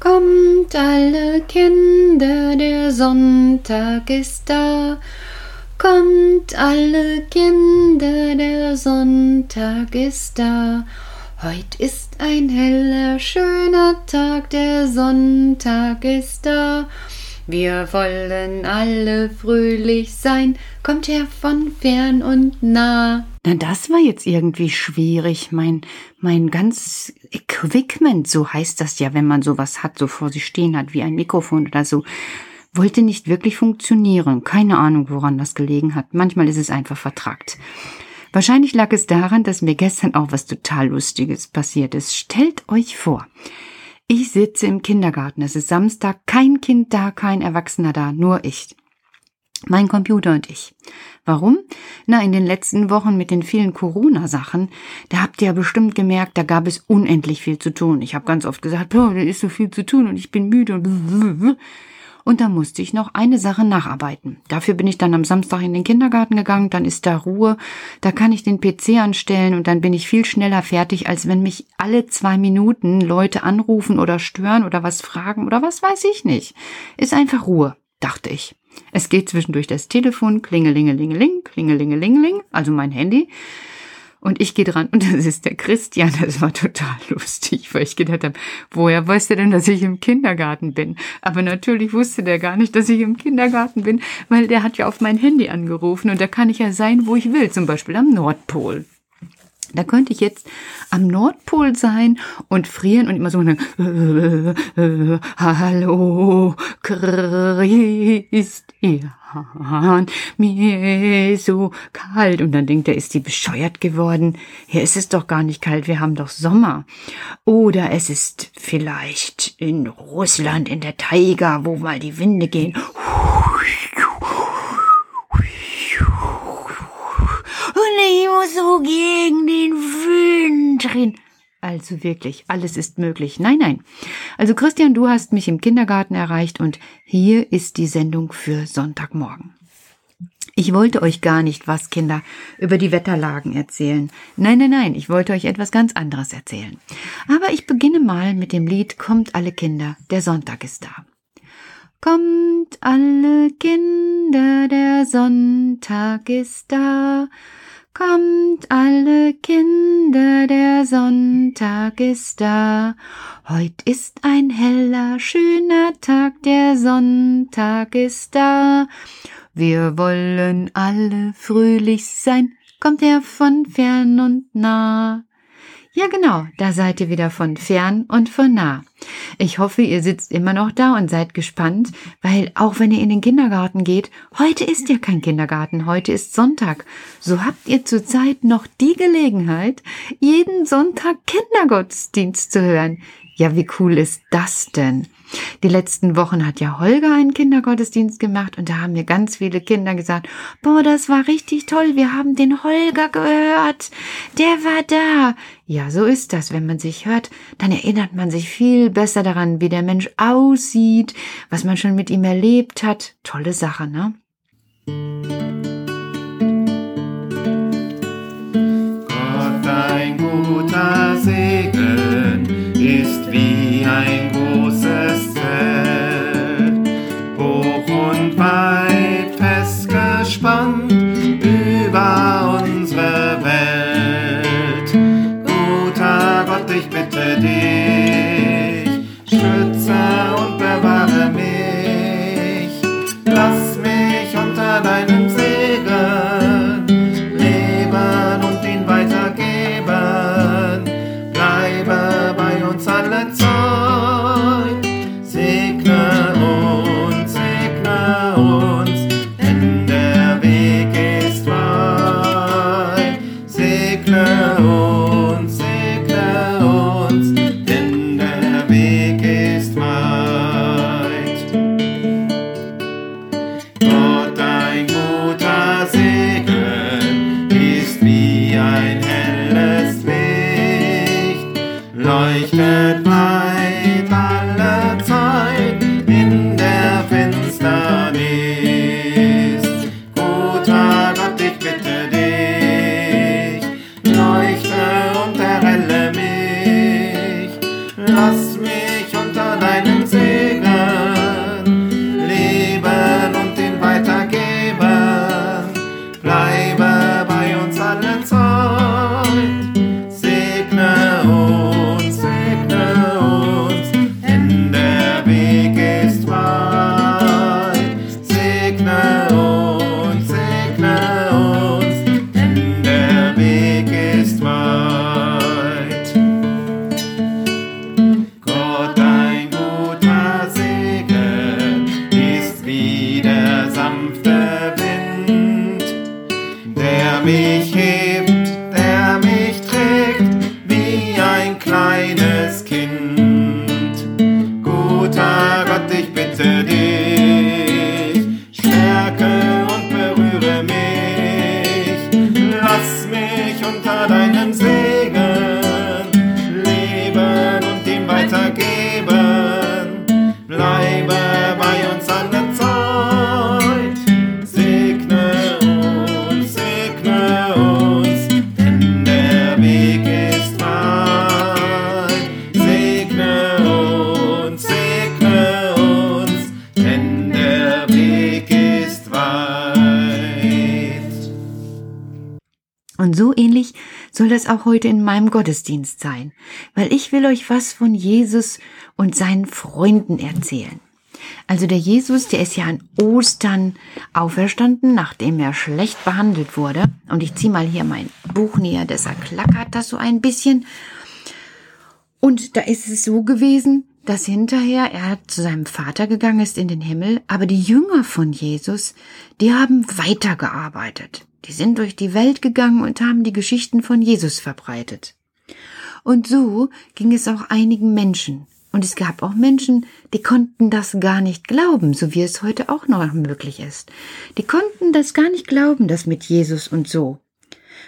Kommt alle Kinder, der Sonntag ist da. Kommt alle Kinder, der Sonntag ist da. Heut ist ein heller, schöner Tag, der Sonntag ist da. Wir wollen alle fröhlich sein, kommt her von fern und nah. Na, das war jetzt irgendwie schwierig. Mein, mein ganz Equipment, so heißt das ja, wenn man sowas hat, so vor sich stehen hat, wie ein Mikrofon oder so, wollte nicht wirklich funktionieren. Keine Ahnung, woran das gelegen hat. Manchmal ist es einfach vertrackt. Wahrscheinlich lag es daran, dass mir gestern auch was total Lustiges passiert ist. Stellt euch vor, ich sitze im Kindergarten. Es ist Samstag, kein Kind da, kein Erwachsener da, nur ich. Mein Computer und ich. Warum? Na, in den letzten Wochen mit den vielen Corona-Sachen, da habt ihr ja bestimmt gemerkt, da gab es unendlich viel zu tun. Ich habe ganz oft gesagt, da ist so viel zu tun und ich bin müde und und da musste ich noch eine Sache nacharbeiten. Dafür bin ich dann am Samstag in den Kindergarten gegangen, dann ist da Ruhe, da kann ich den PC anstellen und dann bin ich viel schneller fertig, als wenn mich alle zwei Minuten Leute anrufen oder stören oder was fragen oder was weiß ich nicht. Ist einfach Ruhe, dachte ich. Es geht zwischendurch das Telefon, klingelingelingeling, klingelingelingeling, also mein Handy. Und ich gehe dran und das ist der Christian. Das war total lustig, weil ich gedacht habe, woher weiß der denn, dass ich im Kindergarten bin? Aber natürlich wusste der gar nicht, dass ich im Kindergarten bin, weil der hat ja auf mein Handy angerufen und da kann ich ja sein, wo ich will, zum Beispiel am Nordpol. Da könnte ich jetzt am Nordpol sein und frieren und immer so sagen, äh, äh, hallo, Christian, mir so kalt. Und dann denkt er, ist die bescheuert geworden? Hier ist es doch gar nicht kalt, wir haben doch Sommer. Oder es ist vielleicht in Russland in der Taiga, wo mal die Winde gehen. Und muss so gegen den Wind drehen. Also wirklich, alles ist möglich. Nein, nein. Also Christian, du hast mich im Kindergarten erreicht und hier ist die Sendung für Sonntagmorgen. Ich wollte euch gar nicht was, Kinder, über die Wetterlagen erzählen. Nein, nein, nein, ich wollte euch etwas ganz anderes erzählen. Aber ich beginne mal mit dem Lied Kommt alle Kinder, der Sonntag ist da. Kommt alle Kinder, der Sonntag ist da. Kommt alle Kinder, der Sonntag ist da. Heut ist ein heller, schöner Tag, der Sonntag ist da. Wir wollen alle fröhlich sein, kommt er von fern und nah. Ja, genau, da seid ihr wieder von fern und von nah. Ich hoffe, ihr sitzt immer noch da und seid gespannt, weil auch wenn ihr in den Kindergarten geht, heute ist ja kein Kindergarten, heute ist Sonntag. So habt ihr zurzeit noch die Gelegenheit, jeden Sonntag Kindergottesdienst zu hören. Ja, wie cool ist das denn? Die letzten Wochen hat ja Holger einen Kindergottesdienst gemacht und da haben mir ganz viele Kinder gesagt, boah, das war richtig toll, wir haben den Holger gehört, der war da. Ja, so ist das, wenn man sich hört, dann erinnert man sich viel besser daran, wie der Mensch aussieht, was man schon mit ihm erlebt hat. Tolle Sache, ne? Gott, ein guter Segen ist wie ein großes So ähnlich soll das auch heute in meinem Gottesdienst sein, weil ich will euch was von Jesus und seinen Freunden erzählen. Also der Jesus, der ist ja an Ostern auferstanden, nachdem er schlecht behandelt wurde. Und ich ziehe mal hier mein Buch näher, deshalb klackert das so ein bisschen. Und da ist es so gewesen, dass hinterher er zu seinem Vater gegangen ist in den Himmel, aber die Jünger von Jesus, die haben weitergearbeitet. Die sind durch die Welt gegangen und haben die Geschichten von Jesus verbreitet. Und so ging es auch einigen Menschen. Und es gab auch Menschen, die konnten das gar nicht glauben, so wie es heute auch noch möglich ist. Die konnten das gar nicht glauben, das mit Jesus und so.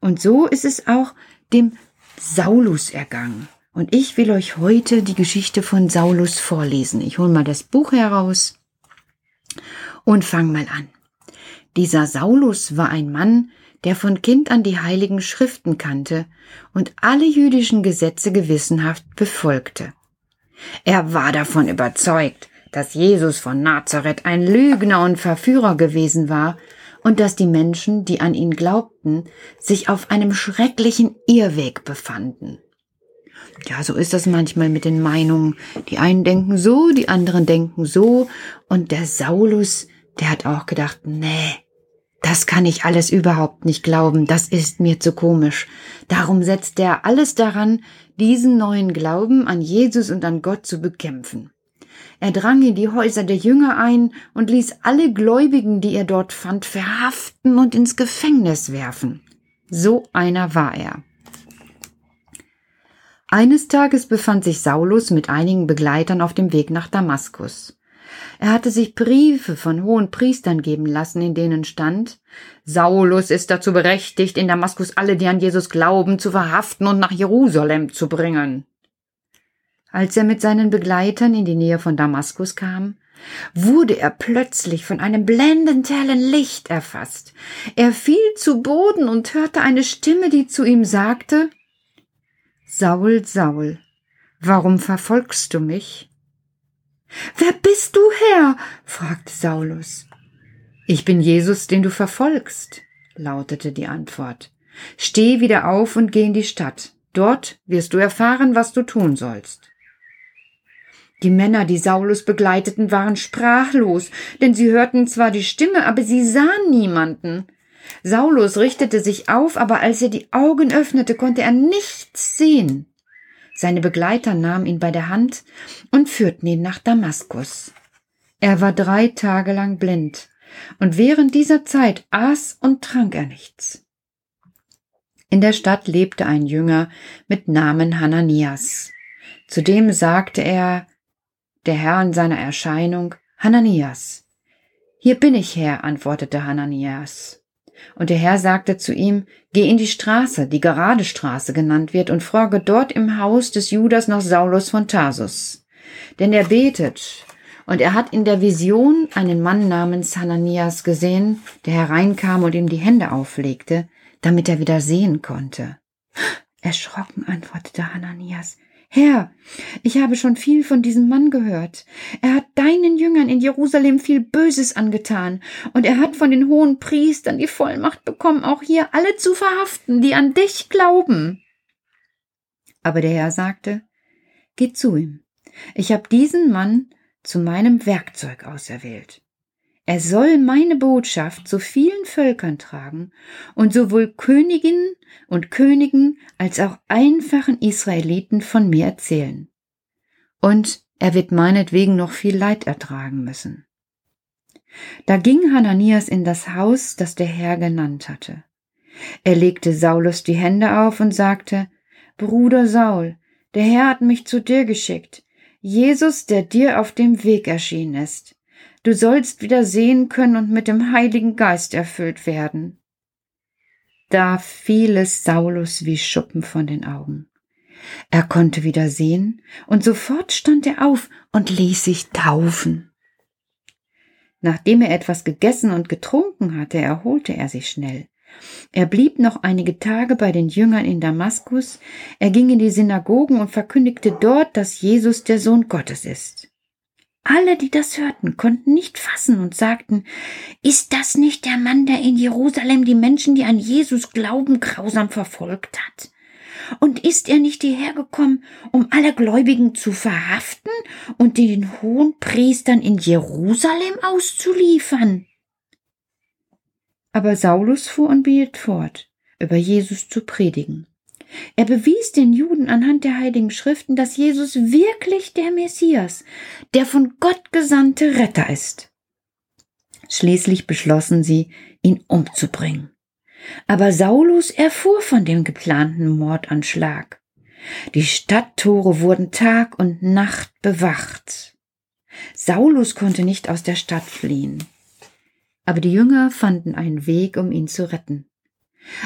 Und so ist es auch dem Saulus ergangen. Und ich will euch heute die Geschichte von Saulus vorlesen. Ich hole mal das Buch heraus und fang mal an. Dieser Saulus war ein Mann, der von Kind an die heiligen Schriften kannte und alle jüdischen Gesetze gewissenhaft befolgte. Er war davon überzeugt, dass Jesus von Nazareth ein Lügner und Verführer gewesen war und dass die Menschen, die an ihn glaubten, sich auf einem schrecklichen Irrweg befanden. Ja, so ist das manchmal mit den Meinungen. Die einen denken so, die anderen denken so. Und der Saulus, der hat auch gedacht, nee, das kann ich alles überhaupt nicht glauben, das ist mir zu komisch. Darum setzt er alles daran, diesen neuen Glauben an Jesus und an Gott zu bekämpfen. Er drang in die Häuser der Jünger ein und ließ alle Gläubigen, die er dort fand, verhaften und ins Gefängnis werfen. So einer war er. Eines Tages befand sich Saulus mit einigen Begleitern auf dem Weg nach Damaskus. Er hatte sich Briefe von hohen Priestern geben lassen, in denen stand Saulus ist dazu berechtigt, in Damaskus alle, die an Jesus glauben, zu verhaften und nach Jerusalem zu bringen. Als er mit seinen Begleitern in die Nähe von Damaskus kam, wurde er plötzlich von einem blendend hellen Licht erfasst. Er fiel zu Boden und hörte eine Stimme, die zu ihm sagte Saul, Saul, warum verfolgst du mich? Wer bist du, Herr? fragte Saulus. Ich bin Jesus, den du verfolgst, lautete die Antwort. Steh wieder auf und geh in die Stadt. Dort wirst du erfahren, was du tun sollst. Die Männer, die Saulus begleiteten, waren sprachlos, denn sie hörten zwar die Stimme, aber sie sahen niemanden. Saulus richtete sich auf, aber als er die Augen öffnete, konnte er nichts sehen. Seine Begleiter nahmen ihn bei der Hand und führten ihn nach Damaskus. Er war drei Tage lang blind, und während dieser Zeit aß und trank er nichts. In der Stadt lebte ein Jünger mit Namen Hananias. Zudem sagte er, der Herr in seiner Erscheinung, Hananias. Hier bin ich, Herr, antwortete Hananias. Und der Herr sagte zu ihm, Geh in die Straße, die gerade Straße genannt wird, und frage dort im Haus des Judas nach Saulus von Tarsus. Denn er betet, und er hat in der Vision einen Mann namens Hananias gesehen, der hereinkam und ihm die Hände auflegte, damit er wieder sehen konnte. Erschrocken antwortete Hananias, Herr, ich habe schon viel von diesem Mann gehört. Er hat deinen Jüngern in Jerusalem viel Böses angetan, und er hat von den hohen Priestern die Vollmacht bekommen, auch hier alle zu verhaften, die an dich glauben. Aber der Herr sagte, Geh zu ihm. Ich habe diesen Mann zu meinem Werkzeug auserwählt. Er soll meine Botschaft zu vielen Völkern tragen und sowohl Königinnen und Königen als auch einfachen Israeliten von mir erzählen. Und er wird meinetwegen noch viel Leid ertragen müssen. Da ging Hananias in das Haus, das der Herr genannt hatte. Er legte Saulus die Hände auf und sagte, Bruder Saul, der Herr hat mich zu dir geschickt, Jesus, der dir auf dem Weg erschienen ist. Du sollst wieder sehen können und mit dem Heiligen Geist erfüllt werden. Da fiel es Saulus wie Schuppen von den Augen. Er konnte wieder sehen, und sofort stand er auf und ließ sich taufen. Nachdem er etwas gegessen und getrunken hatte, erholte er sich schnell. Er blieb noch einige Tage bei den Jüngern in Damaskus, er ging in die Synagogen und verkündigte dort, dass Jesus der Sohn Gottes ist. Alle, die das hörten, konnten nicht fassen und sagten, ist das nicht der Mann, der in Jerusalem die Menschen, die an Jesus glauben, grausam verfolgt hat? Und ist er nicht hierher gekommen, um alle Gläubigen zu verhaften und den hohen Priestern in Jerusalem auszuliefern? Aber Saulus fuhr und behielt fort, über Jesus zu predigen. Er bewies den Juden anhand der heiligen Schriften, dass Jesus wirklich der Messias, der von Gott gesandte Retter ist. Schließlich beschlossen sie, ihn umzubringen. Aber Saulus erfuhr von dem geplanten Mordanschlag. Die Stadttore wurden Tag und Nacht bewacht. Saulus konnte nicht aus der Stadt fliehen. Aber die Jünger fanden einen Weg, um ihn zu retten.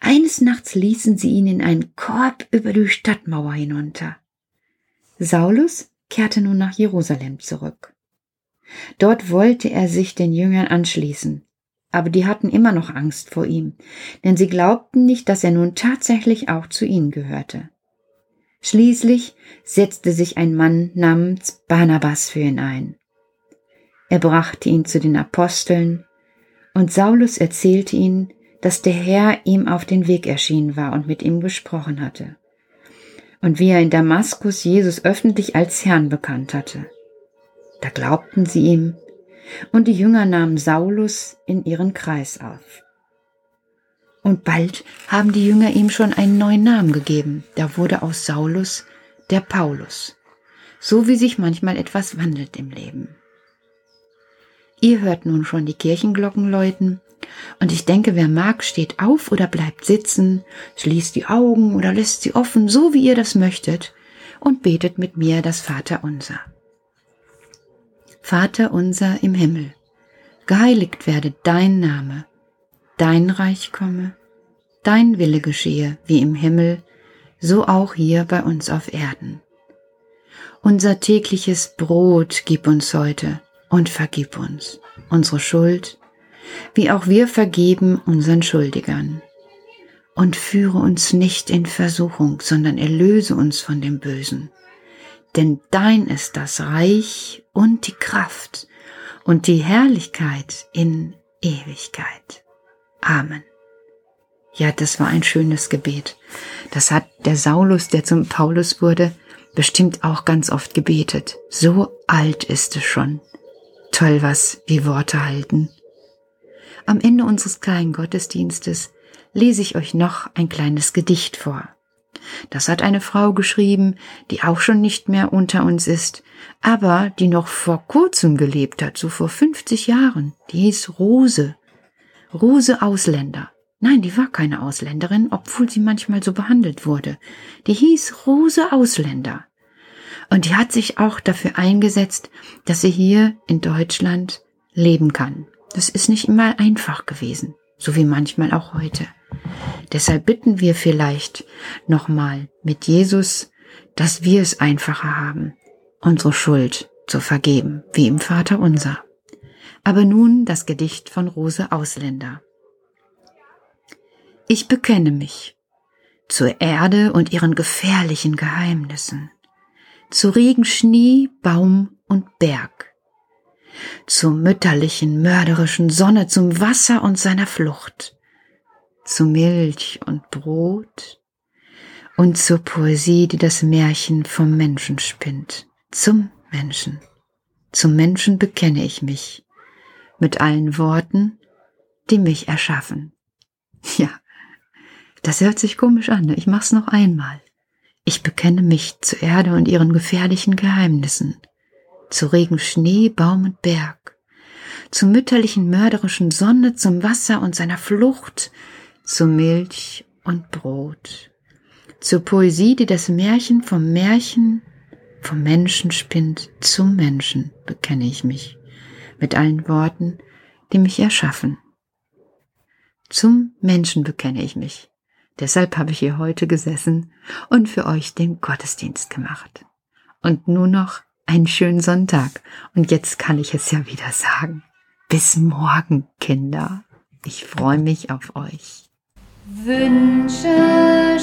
Eines Nachts ließen sie ihn in einen Korb über die Stadtmauer hinunter. Saulus kehrte nun nach Jerusalem zurück. Dort wollte er sich den Jüngern anschließen, aber die hatten immer noch Angst vor ihm, denn sie glaubten nicht, dass er nun tatsächlich auch zu ihnen gehörte. Schließlich setzte sich ein Mann namens Barnabas für ihn ein. Er brachte ihn zu den Aposteln, und Saulus erzählte ihnen, dass der Herr ihm auf den Weg erschienen war und mit ihm gesprochen hatte. Und wie er in Damaskus Jesus öffentlich als Herrn bekannt hatte. Da glaubten sie ihm, und die Jünger nahmen Saulus in ihren Kreis auf. Und bald haben die Jünger ihm schon einen neuen Namen gegeben. Da wurde aus Saulus der Paulus. So wie sich manchmal etwas wandelt im Leben. Ihr hört nun schon die Kirchenglocken läuten, und ich denke, wer mag, steht auf oder bleibt sitzen, schließt die Augen oder lässt sie offen, so wie ihr das möchtet, und betet mit mir das Vaterunser. Vater unser im Himmel, geheiligt werde dein Name, dein Reich komme, dein Wille geschehe, wie im Himmel, so auch hier bei uns auf Erden. Unser tägliches Brot gib uns heute und vergib uns unsere Schuld, wie auch wir vergeben unseren Schuldigern. Und führe uns nicht in Versuchung, sondern erlöse uns von dem Bösen. Denn dein ist das Reich und die Kraft und die Herrlichkeit in Ewigkeit. Amen. Ja, das war ein schönes Gebet. Das hat der Saulus, der zum Paulus wurde, bestimmt auch ganz oft gebetet. So alt ist es schon. Toll, was wie Worte halten. Am Ende unseres kleinen Gottesdienstes lese ich euch noch ein kleines Gedicht vor. Das hat eine Frau geschrieben, die auch schon nicht mehr unter uns ist, aber die noch vor kurzem gelebt hat, so vor 50 Jahren. Die hieß Rose. Rose Ausländer. Nein, die war keine Ausländerin, obwohl sie manchmal so behandelt wurde. Die hieß Rose Ausländer. Und die hat sich auch dafür eingesetzt, dass sie hier in Deutschland leben kann. Das ist nicht immer einfach gewesen, so wie manchmal auch heute. Deshalb bitten wir vielleicht nochmal mit Jesus, dass wir es einfacher haben, unsere Schuld zu vergeben, wie im Vater unser. Aber nun das Gedicht von Rose Ausländer. Ich bekenne mich zur Erde und ihren gefährlichen Geheimnissen, zu Regen, Schnee, Baum und Berg, zur mütterlichen, mörderischen Sonne, zum Wasser und seiner Flucht, zu Milch und Brot und zur Poesie, die das Märchen vom Menschen spinnt, zum Menschen. Zum Menschen bekenne ich mich, mit allen Worten, die mich erschaffen. Ja, das hört sich komisch an, ne? ich mach's noch einmal. Ich bekenne mich zur Erde und ihren gefährlichen Geheimnissen, zu Regen, Schnee, Baum und Berg, zur mütterlichen mörderischen Sonne, zum Wasser und seiner Flucht, zu Milch und Brot, zur Poesie, die das Märchen vom Märchen, vom Menschen spinnt, zum Menschen bekenne ich mich, mit allen Worten, die mich erschaffen. Zum Menschen bekenne ich mich. Deshalb habe ich hier heute gesessen und für euch den Gottesdienst gemacht. Und nun noch einen schönen Sonntag. Und jetzt kann ich es ja wieder sagen. Bis morgen, Kinder. Ich freue mich auf euch. Wünsche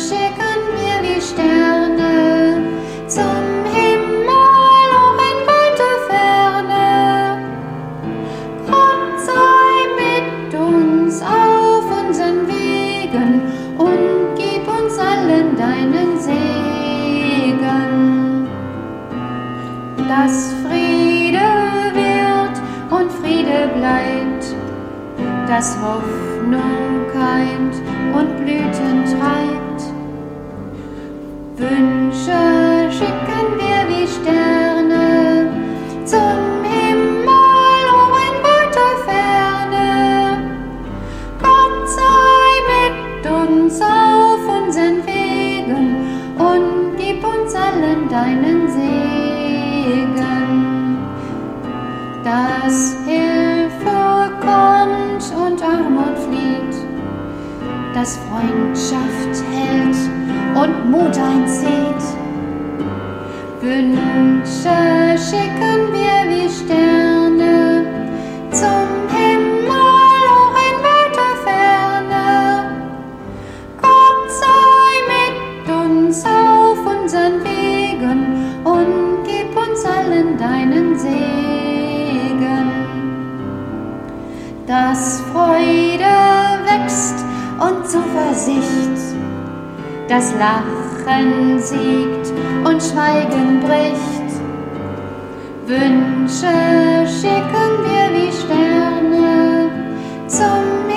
Gesicht. Das Lachen siegt und Schweigen bricht. Wünsche schicken wir wie Sterne zum Meer.